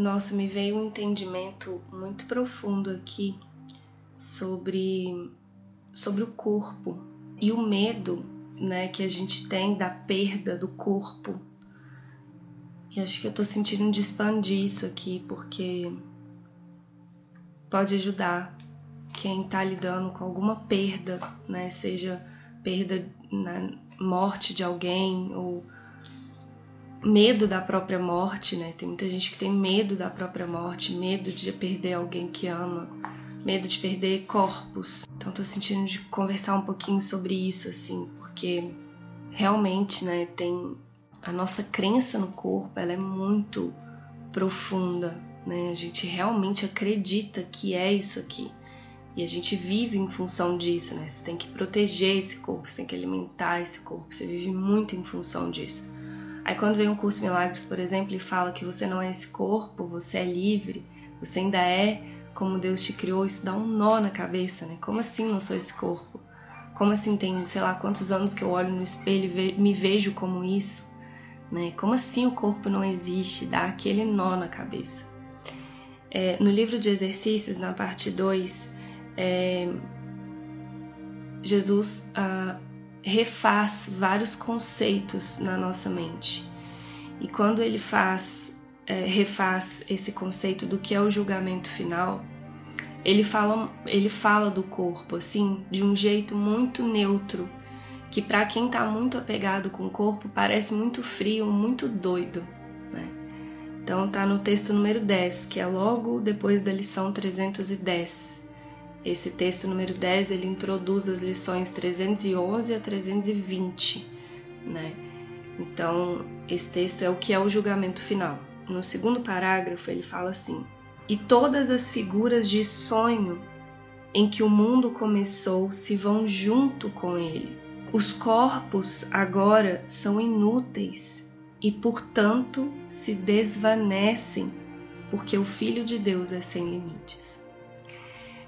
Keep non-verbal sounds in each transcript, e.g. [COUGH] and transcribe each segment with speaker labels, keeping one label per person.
Speaker 1: Nossa, me veio um entendimento muito profundo aqui sobre, sobre o corpo e o medo né, que a gente tem da perda do corpo. E acho que eu tô sentindo de expandir isso aqui, porque pode ajudar quem tá lidando com alguma perda, né, seja perda na morte de alguém ou medo da própria morte, né? Tem muita gente que tem medo da própria morte, medo de perder alguém que ama, medo de perder corpos. Então tô sentindo de conversar um pouquinho sobre isso assim, porque realmente, né, tem a nossa crença no corpo, ela é muito profunda, né? A gente realmente acredita que é isso aqui. E a gente vive em função disso, né? Você tem que proteger esse corpo, você tem que alimentar esse corpo, você vive muito em função disso. Aí quando vem um curso Milagres, por exemplo, e fala que você não é esse corpo, você é livre, você ainda é como Deus te criou, isso dá um nó na cabeça, né? Como assim não sou esse corpo? Como assim tem, sei lá, quantos anos que eu olho no espelho e me vejo como isso? Né? Como assim o corpo não existe? Dá aquele nó na cabeça. É, no livro de exercícios, na parte 2, é, Jesus ah, refaz vários conceitos na nossa mente. E quando ele faz, é, refaz esse conceito do que é o julgamento final, ele fala, ele fala do corpo assim de um jeito muito neutro, que para quem está muito apegado com o corpo parece muito frio, muito doido. Né? Então tá no texto número 10, que é logo depois da lição 310. Esse texto número 10, ele introduz as lições 311 a 320, né? Então, esse texto é o que é o julgamento final. No segundo parágrafo, ele fala assim: "E todas as figuras de sonho em que o mundo começou se vão junto com ele. Os corpos agora são inúteis e, portanto, se desvanecem, porque o Filho de Deus é sem limites."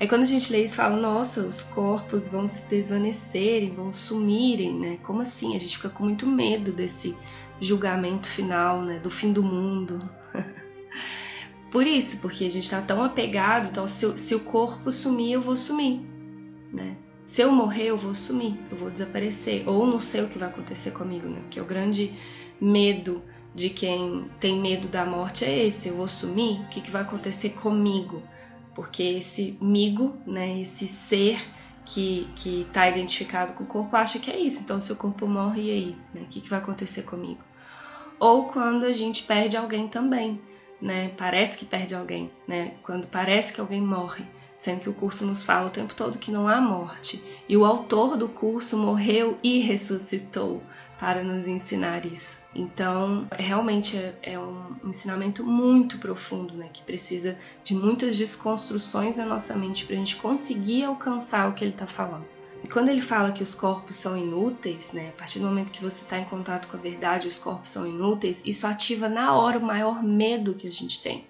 Speaker 1: Aí quando a gente lê isso, fala, nossa, os corpos vão se desvanecerem, vão sumirem, né? Como assim? A gente fica com muito medo desse julgamento final, né? Do fim do mundo. [LAUGHS] Por isso, porque a gente tá tão apegado, então se, se o corpo sumir, eu vou sumir, né? Se eu morrer, eu vou sumir, eu vou desaparecer. Ou não sei o que vai acontecer comigo, né? Porque o grande medo de quem tem medo da morte é esse: eu vou sumir, o que, que vai acontecer comigo? Porque esse migo, né, esse ser que está identificado com o corpo acha que é isso. Então, se o corpo morre, e aí, né, o que, que vai acontecer comigo? Ou quando a gente perde alguém também, né? Parece que perde alguém, né? Quando parece que alguém morre, sendo que o curso nos fala o tempo todo que não há morte. E o autor do curso morreu e ressuscitou para nos ensinar isso. Então, realmente é, é, um ensinamento muito profundo, né? Que precisa de muitas desconstruções na nossa mente para a gente conseguir alcançar o que ele está falando. E quando ele fala que os corpos são inúteis, né? A partir do momento que você está em contato com a verdade, os corpos são inúteis, isso ativa na hora o maior medo que a gente tem.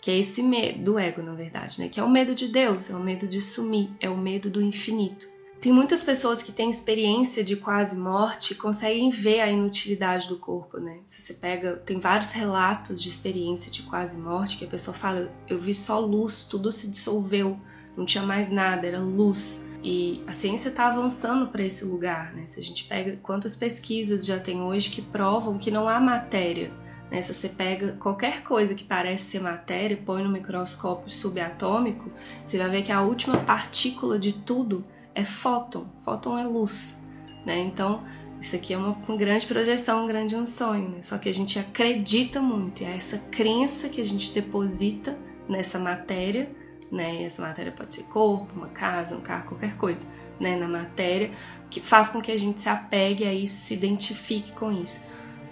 Speaker 1: Que é esse medo do ego, na verdade, né? Que é o medo de Deus, é o medo de sumir, é o medo do infinito. Tem muitas pessoas que têm experiência de quase morte e conseguem ver a inutilidade do corpo, né? Se você pega, tem vários relatos de experiência de quase morte que a pessoa fala: eu vi só luz, tudo se dissolveu, não tinha mais nada, era luz. E a ciência está avançando para esse lugar, né? Se a gente pega quantas pesquisas já tem hoje que provam que não há matéria. Né? Se você pega qualquer coisa que parece ser matéria e põe no microscópio subatômico, você vai ver que a última partícula de tudo é fóton. Fóton é luz, né? Então, isso aqui é uma, uma grande projeção, um grande um sonho, né? Só que a gente acredita muito, e é essa crença que a gente deposita nessa matéria, né? Essa matéria pode ser corpo, uma casa, um carro, qualquer coisa, né? Na matéria, que faz com que a gente se apegue a isso, se identifique com isso.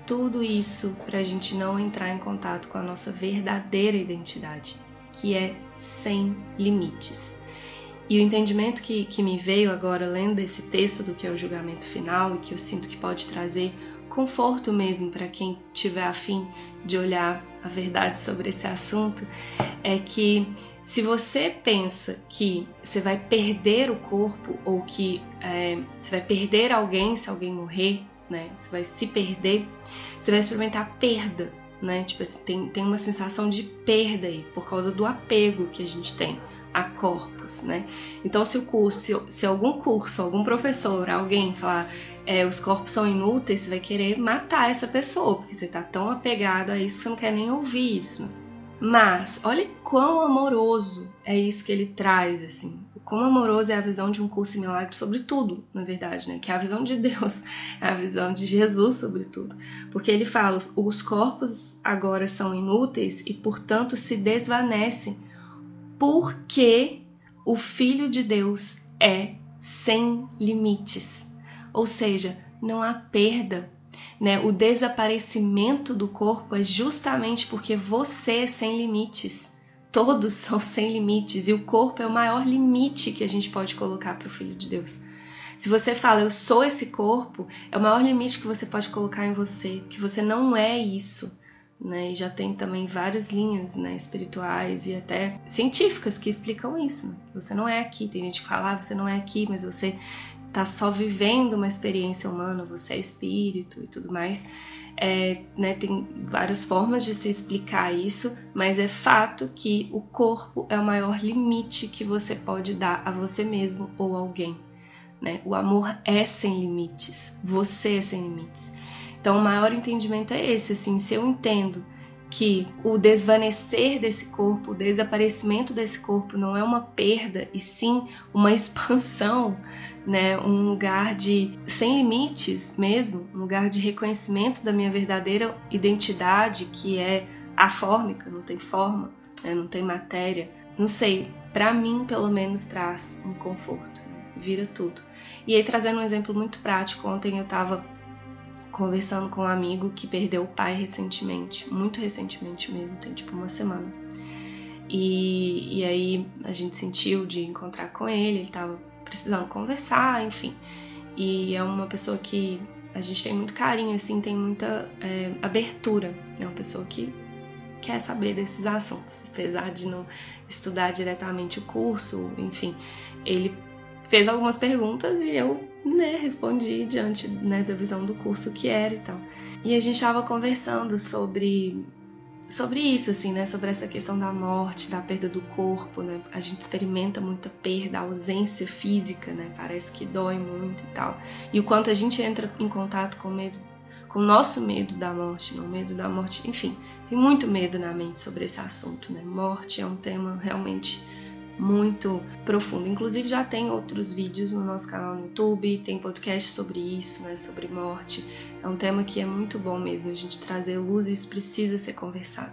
Speaker 1: Tudo isso para a gente não entrar em contato com a nossa verdadeira identidade, que é sem limites. E o entendimento que, que me veio agora lendo esse texto do que é o julgamento final e que eu sinto que pode trazer conforto mesmo para quem tiver afim de olhar a verdade sobre esse assunto é que se você pensa que você vai perder o corpo ou que é, você vai perder alguém se alguém morrer, né? Você vai se perder, você vai experimentar perda né? Tipo assim, tem, tem uma sensação de perda aí, por causa do apego que a gente tem a corpos, né? Então, se o curso, se, algum curso, algum professor, alguém falar é, os corpos são inúteis, você vai querer matar essa pessoa, porque você tá tão apegado a isso que você não quer nem ouvir isso. Mas, olha quão amoroso é isso que ele traz, assim. Quão amoroso é a visão de um curso em milagre sobre tudo, na verdade, né? Que é a visão de Deus, [LAUGHS] é a visão de Jesus sobre tudo. Porque ele fala, os corpos agora são inúteis e, portanto, se desvanecem, porque o Filho de Deus é sem limites. Ou seja, não há perda, né? O desaparecimento do corpo é justamente porque você é sem limites. Todos [LAUGHS] são sem limites e o corpo é o maior limite que a gente pode colocar para o Filho de Deus. Se você fala, eu sou esse corpo, é o maior limite que você pode colocar em você, que você não é isso. Né? E já tem também várias linhas né, espirituais e até científicas que explicam isso. Né? Que você não é aqui. Tem gente que fala, ah, você não é aqui, mas você está só vivendo uma experiência humana, você é espírito e tudo mais. É, né, tem várias formas de se explicar isso, mas é fato que o corpo é o maior limite que você pode dar a você mesmo ou alguém. Né? O amor é sem limites, você é sem limites. Então, o maior entendimento é esse, assim, se eu entendo que o desvanecer desse corpo, o desaparecimento desse corpo não é uma perda e sim uma [LAUGHS] expansão, né? Um lugar de sem limites mesmo, um lugar de reconhecimento da minha verdadeira identidade, que é afórmica, não tem forma, né? não tem matéria. Não sei, para mim pelo menos traz um conforto, né? vira tudo. E aí trazendo um exemplo muito prático, ontem eu estava conversando com um amigo que perdeu o pai recentemente, muito recentemente mesmo, tem tipo uma semana. E, e aí a gente sentiu de encontrar com ele, ele tava precisando conversar, enfim. E é uma pessoa que a gente tem muito carinho, assim, tem muita é, abertura. É uma pessoa que quer saber desses assuntos, apesar de não estudar diretamente o curso, enfim. Ele fez algumas perguntas e eu né, respondi diante né, da visão do curso que era e tal. E a gente estava conversando sobre sobre isso, assim, né? Sobre essa questão da morte, da perda do corpo, né? A gente experimenta muita perda, ausência física, né? Parece que dói muito e tal. E o quanto a gente entra em contato com medo, com o nosso medo da morte, não medo da morte, enfim, tem muito medo na mente sobre esse assunto, né? Morte é um tema realmente muito profundo. Inclusive já tem outros vídeos no nosso canal no YouTube, tem podcast sobre isso, né, sobre morte. É um tema que é muito bom mesmo a gente trazer luz e isso precisa ser conversado.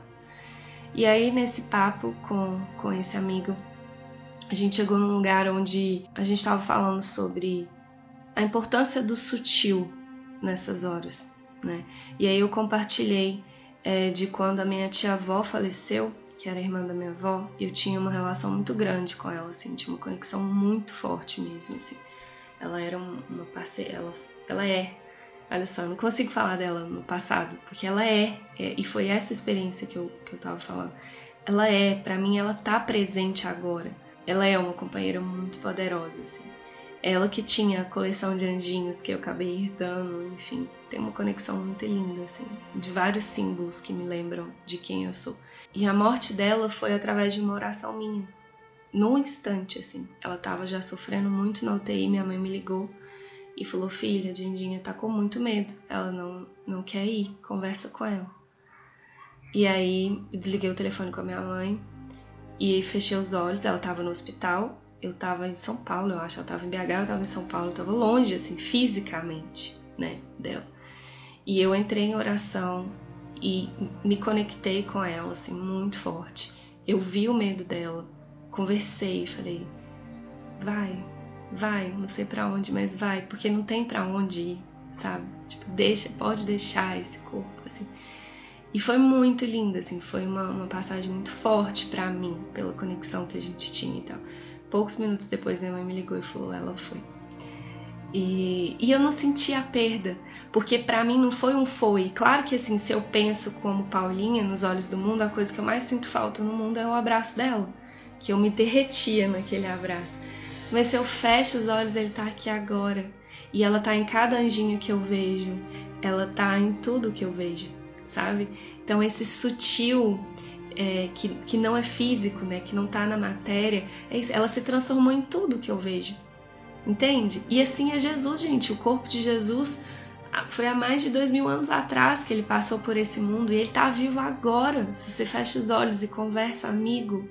Speaker 1: E aí nesse papo com, com esse amigo, a gente chegou num lugar onde a gente estava falando sobre a importância do sutil nessas horas, né? E aí eu compartilhei é, de quando a minha tia-avó faleceu que era irmã da minha avó, eu tinha uma relação muito grande com ela, assim, tinha uma conexão muito forte mesmo, assim. Ela era uma parceira, ela, ela é, olha só, não consigo falar dela no passado, porque ela é, é e foi essa experiência que eu, que eu tava falando. Ela é, para mim, ela tá presente agora. Ela é uma companheira muito poderosa, assim. Ela que tinha a coleção de anjinhos que eu acabei herdando, enfim, tem uma conexão muito linda, assim, de vários símbolos que me lembram de quem eu sou. E a morte dela foi através de uma oração minha. Num instante, assim, ela tava já sofrendo muito na UTI, minha mãe me ligou e falou: Filha, a Dindinha tá com muito medo, ela não, não quer ir, conversa com ela. E aí desliguei o telefone com a minha mãe e fechei os olhos, ela tava no hospital eu tava em São Paulo, eu acho, ela tava em BH, eu tava em São Paulo, eu tava longe, assim, fisicamente, né, dela. E eu entrei em oração e me conectei com ela, assim, muito forte. Eu vi o medo dela, conversei, falei, vai, vai, não sei para onde, mas vai, porque não tem para onde ir, sabe? Tipo, deixa, pode deixar esse corpo, assim. E foi muito lindo, assim, foi uma, uma passagem muito forte para mim, pela conexão que a gente tinha e tal. Poucos minutos depois, minha mãe me ligou e falou: ela foi. E, e eu não senti a perda, porque para mim não foi um foi. Claro que assim, se eu penso como Paulinha nos olhos do mundo, a coisa que eu mais sinto falta no mundo é o abraço dela, que eu me derretia naquele abraço. Mas se eu fecho os olhos, ele tá aqui agora. E ela tá em cada anjinho que eu vejo, ela tá em tudo que eu vejo. sabe? Então esse sutil é, que, que não é físico, né? Que não tá na matéria, é ela se transformou em tudo que eu vejo. Entende? E assim é Jesus, gente. O corpo de Jesus foi há mais de dois mil anos atrás que ele passou por esse mundo e ele tá vivo agora. Se você fecha os olhos e conversa, amigo,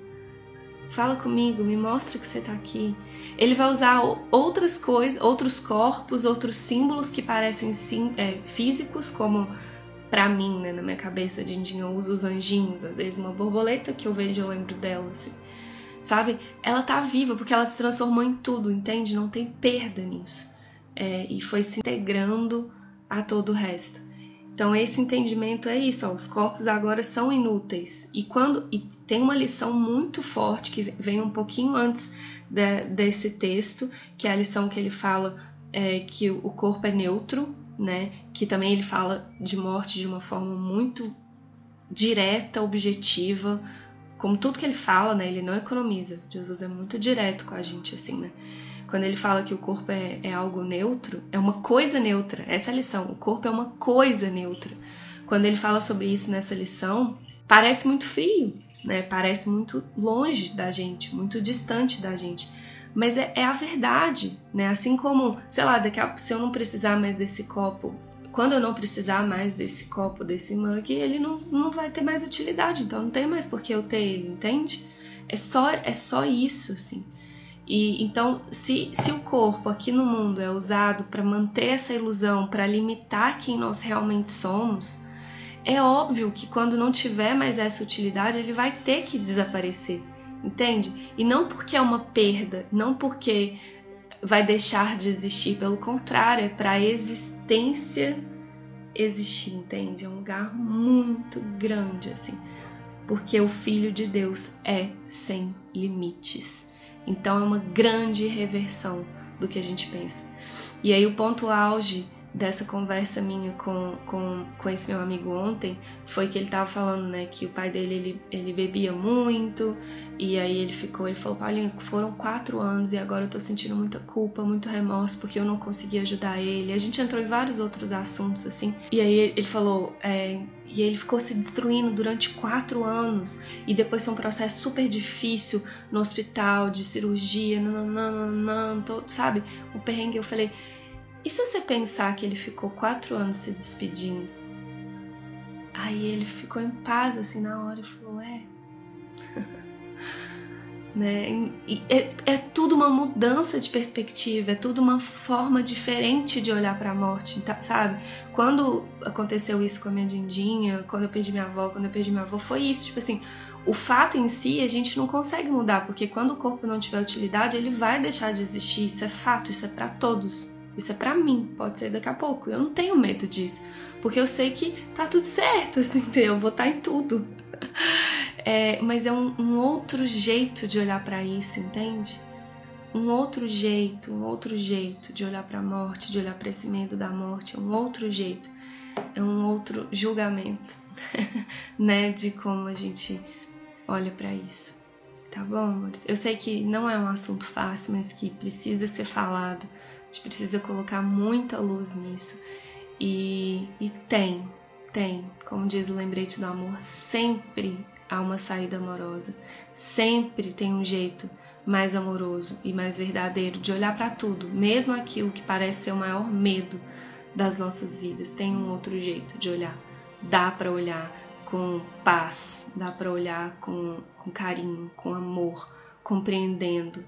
Speaker 1: fala comigo, me mostra que você tá aqui. Ele vai usar outras coisas, outros corpos, outros símbolos que parecem sim, é, físicos, como para mim, né, na minha cabeça, de eu uso os anjinhos, às vezes uma borboleta que eu vejo, eu lembro dela, assim. Sabe? Ela tá viva porque ela se transformou em tudo, entende? Não tem perda nisso. É, e foi se integrando a todo o resto. Então esse entendimento é isso, ó, os corpos agora são inúteis. E quando e tem uma lição muito forte que vem um pouquinho antes de, desse texto, que é a lição que ele fala é, que o corpo é neutro, né? Que também ele fala de morte de uma forma muito direta, objetiva, como tudo que ele fala, né? Ele não economiza. Jesus é muito direto com a gente, assim, né? Quando ele fala que o corpo é, é algo neutro, é uma coisa neutra. Essa é a lição. O corpo é uma coisa neutra. Quando ele fala sobre isso nessa lição, parece muito frio, né? Parece muito longe da gente, muito distante da gente mas é, é, a verdade, né? Assim como, sei lá, daqui a, se eu não precisar mais desse copo, quando eu não precisar mais desse copo, desse mug, ele não, não vai ter mais utilidade, então não tem mais por que eu ter ele, entende? É só, é só isso, assim. E então, se, se o corpo aqui no mundo é usado para manter essa ilusão, para limitar quem nós realmente somos, é óbvio que quando não tiver mais essa utilidade, ele vai ter que desaparecer entende? E não porque é uma perda, não porque vai deixar de existir, pelo contrário, é para a existência existir, entende? É um lugar muito grande assim, porque o Filho de Deus é sem limites. Então é uma grande reversão do que a gente pensa. E aí o ponto auge dessa conversa minha com, com, com esse meu amigo ontem foi que ele tava falando, né, que o pai dele, ele, ele bebia muito e aí ele ficou, ele falou, Paulinha, foram quatro anos e agora eu tô sentindo muita culpa, muito remorso porque eu não consegui ajudar ele. A gente entrou em vários outros assuntos, assim, e aí ele falou, é, e ele ficou se destruindo durante quatro anos e depois foi um processo super difícil no hospital, de cirurgia, nananana, sabe? O perrengue, eu falei e se você pensar que ele ficou quatro anos se despedindo? Aí ele ficou em paz assim na hora e falou: É. [LAUGHS] né? É, é, tudo uma mudança de perspectiva, é tudo uma forma diferente de olhar para a morte, tá, sabe? Quando aconteceu isso com a minha Dindinha, quando eu perdi minha avó, quando eu perdi minha avó, foi isso, tipo assim, o fato em si a gente não consegue mudar, porque quando o corpo não tiver utilidade, ele vai deixar de existir, isso é fato, isso é para todos. Isso é para mim, pode ser daqui a pouco. Eu não tenho medo disso, porque eu sei que tá tudo certo, [LAUGHS] assim, entendeu? Eu vou estar tá em tudo. [LAUGHS] É, mas é um, um, outro jeito de olhar para isso, entende? Um outro jeito, um outro jeito de olhar para a morte, de olhar para esse medo da morte, é um outro jeito, é um outro julgamento, [LAUGHS] né, de como a gente olha para isso. Tá bom, amores? Eu sei que não é um assunto fácil, mas que precisa ser falado gente precisa colocar muita luz nisso. E, e tem, tem, como diz o lembrete do amor, sempre há uma saída amorosa. Sempre tem um jeito mais amoroso e mais verdadeiro de olhar para tudo, mesmo aquilo que parece ser o maior medo das nossas vidas. Tem um outro jeito de olhar. Dá para olhar com paz, dá para olhar com, com carinho, com amor, compreendendo,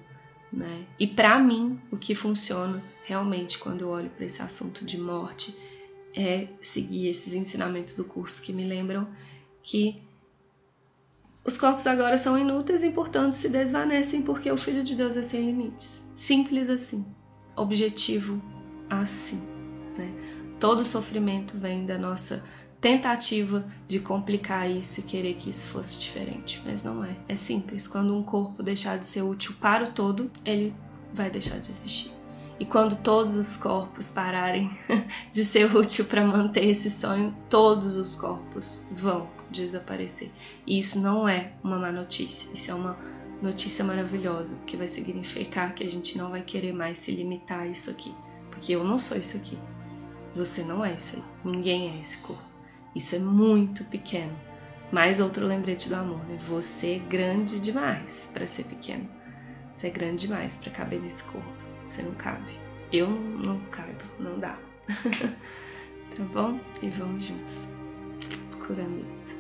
Speaker 1: né? E para mim, o que funciona realmente quando eu olho para esse assunto de morte é seguir esses ensinamentos do curso que me lembram que os corpos agora são inúteis e, portanto, se desvanecem porque o Filho de Deus é sem limites. Simples assim. Objetivo assim. Né? Todo sofrimento vem da nossa tentativa de complicar isso e querer que isso fosse diferente, mas não é. É simples. Quando um corpo deixar de ser útil para o todo, ele vai deixar de existir. E quando todos os corpos pararem [LAUGHS] de ser útil para manter esse sonho, todos os corpos vão desaparecer. E isso não é uma má notícia, isso é uma notícia maravilhosa, que vai significar que a gente não vai querer mais se limitar a isso aqui. Porque eu não sou isso aqui. Você não é isso aí. Ninguém é esse corpo. Isso é muito pequeno. Mais outro lembrete do amor, né? Você é grande demais para ser pequeno. Você é grande demais para caber nesse corpo. Você não cabe. Eu não, caibo, não dá. [LAUGHS] tá bom? E vamos juntos. Curando isso.